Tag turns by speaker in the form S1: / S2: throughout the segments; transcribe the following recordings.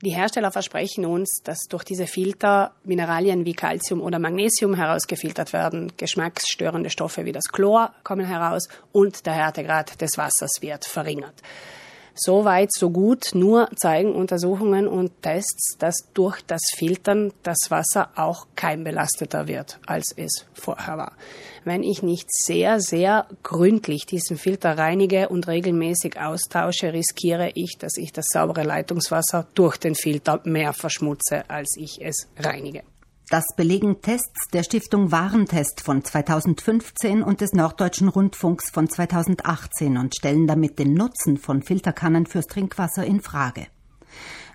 S1: Die Hersteller versprechen uns, dass durch diese Filter Mineralien wie Calcium oder Magnesium herausgefiltert werden, geschmacksstörende Stoffe wie das Chlor kommen heraus und der Härtegrad des Wassers wird verringert. So weit, so gut. Nur zeigen Untersuchungen und Tests, dass durch das Filtern das Wasser auch keimbelasteter wird, als es vorher war. Wenn ich nicht sehr, sehr gründlich diesen Filter reinige und regelmäßig austausche, riskiere ich, dass ich das saubere Leitungswasser durch den Filter mehr verschmutze, als ich es reinige.
S2: Das belegen Tests der Stiftung Warentest von 2015 und des Norddeutschen Rundfunks von 2018 und stellen damit den Nutzen von Filterkannen fürs Trinkwasser in Frage.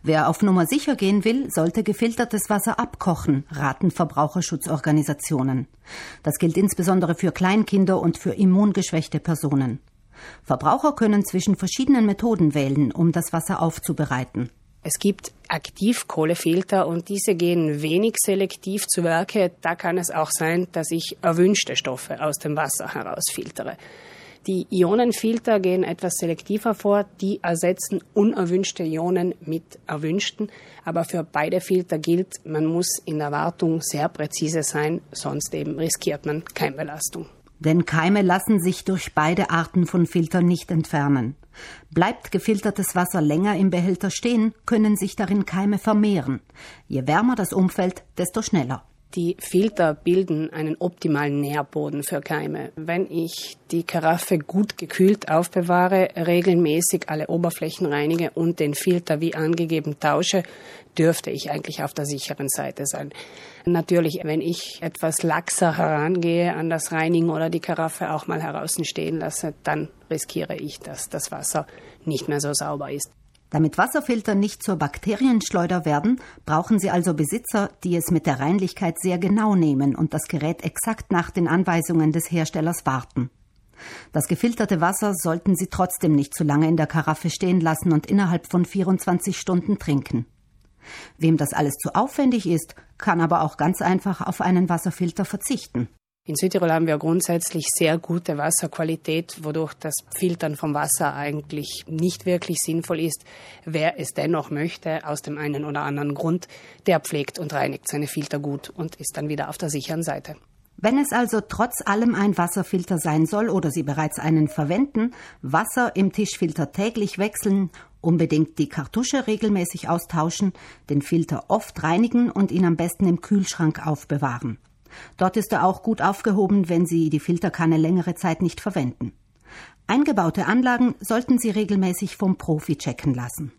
S2: Wer auf Nummer sicher gehen will, sollte gefiltertes Wasser abkochen, raten Verbraucherschutzorganisationen. Das gilt insbesondere für Kleinkinder und für immungeschwächte Personen. Verbraucher können zwischen verschiedenen Methoden wählen, um das Wasser aufzubereiten.
S1: Es gibt Aktivkohlefilter und diese gehen wenig selektiv zu Werke. Da kann es auch sein, dass ich erwünschte Stoffe aus dem Wasser herausfiltere. Die Ionenfilter gehen etwas selektiver vor. Die ersetzen unerwünschte Ionen mit erwünschten. Aber für beide Filter gilt, man muss in der Wartung sehr präzise sein, sonst eben riskiert man Keimbelastung.
S2: Denn Keime lassen sich durch beide Arten von Filtern nicht entfernen. Bleibt gefiltertes Wasser länger im Behälter stehen, können sich darin Keime vermehren. Je wärmer das Umfeld, desto schneller.
S1: Die Filter bilden einen optimalen Nährboden für Keime. Wenn ich die Karaffe gut gekühlt aufbewahre, regelmäßig alle Oberflächen reinige und den Filter wie angegeben tausche, dürfte ich eigentlich auf der sicheren Seite sein. Natürlich, wenn ich etwas laxer herangehe an das Reinigen oder die Karaffe auch mal heraus stehen lasse, dann riskiere ich, dass das Wasser nicht mehr so sauber ist.
S2: Damit Wasserfilter nicht zur Bakterienschleuder werden, brauchen sie also Besitzer, die es mit der Reinlichkeit sehr genau nehmen und das Gerät exakt nach den Anweisungen des Herstellers warten. Das gefilterte Wasser sollten Sie trotzdem nicht zu lange in der Karaffe stehen lassen und innerhalb von 24 Stunden trinken. Wem das alles zu aufwendig ist, kann aber auch ganz einfach auf einen Wasserfilter verzichten.
S1: In Südtirol haben wir grundsätzlich sehr gute Wasserqualität, wodurch das Filtern vom Wasser eigentlich nicht wirklich sinnvoll ist. Wer es dennoch möchte, aus dem einen oder anderen Grund, der pflegt und reinigt seine Filter gut und ist dann wieder auf der sicheren Seite.
S2: Wenn es also trotz allem ein Wasserfilter sein soll oder Sie bereits einen verwenden, Wasser im Tischfilter täglich wechseln, unbedingt die Kartusche regelmäßig austauschen, den Filter oft reinigen und ihn am besten im Kühlschrank aufbewahren. Dort ist er auch gut aufgehoben, wenn Sie die Filterkanne längere Zeit nicht verwenden. Eingebaute Anlagen sollten Sie regelmäßig vom Profi checken lassen.